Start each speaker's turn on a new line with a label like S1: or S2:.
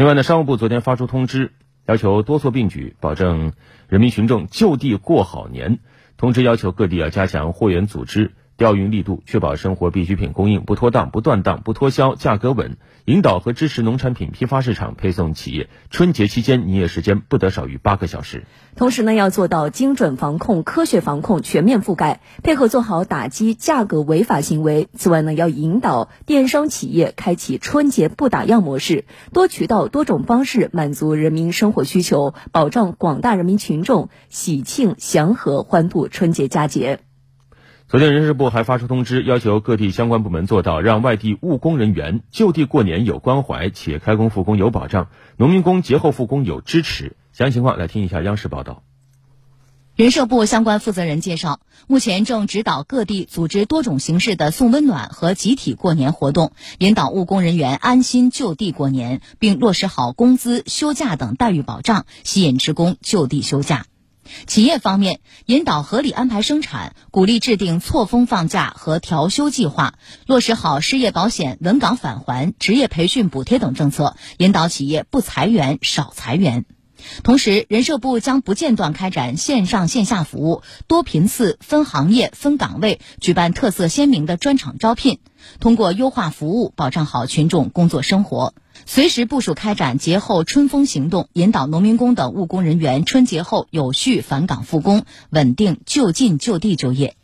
S1: 另外呢，商务部昨天发出通知，要求多措并举，保证人民群众就地过好年。通知要求各地要加强货源组织。调运力度，确保生活必需品供应不脱档、不断档、不脱销，价格稳；引导和支持农产品批发市场配送企业春节期间营业时间不得少于八个小时。
S2: 同时呢，要做到精准防控、科学防控、全面覆盖，配合做好打击价格违法行为。此外呢，要引导电商企业开启春节不打烊模式，多渠道、多种方式满足人民生活需求，保障广大人民群众喜庆祥和欢度春节佳节。
S1: 昨天，人事部还发出通知，要求各地相关部门做到让外地务工人员就地过年有关怀，且开工复工有保障，农民工节后复工有支持。详细情况来听一下央视报道。
S3: 人社部相关负责人介绍，目前正指导各地组织多种形式的送温暖和集体过年活动，引导务工人员安心就地过年，并落实好工资、休假等待遇保障，吸引职工就地休假。企业方面，引导合理安排生产，鼓励制定错峰放假和调休计划，落实好失业保险、稳岗返还、职业培训补贴等政策，引导企业不裁员、少裁员。同时，人社部将不间断开展线上线下服务，多频次、分行业、分岗位举办特色鲜明的专场招聘，通过优化服务，保障好群众工作生活。随时部署开展节后春风行动，引导农民工等务工人员春节后有序返岗复工，稳定就近就地就业。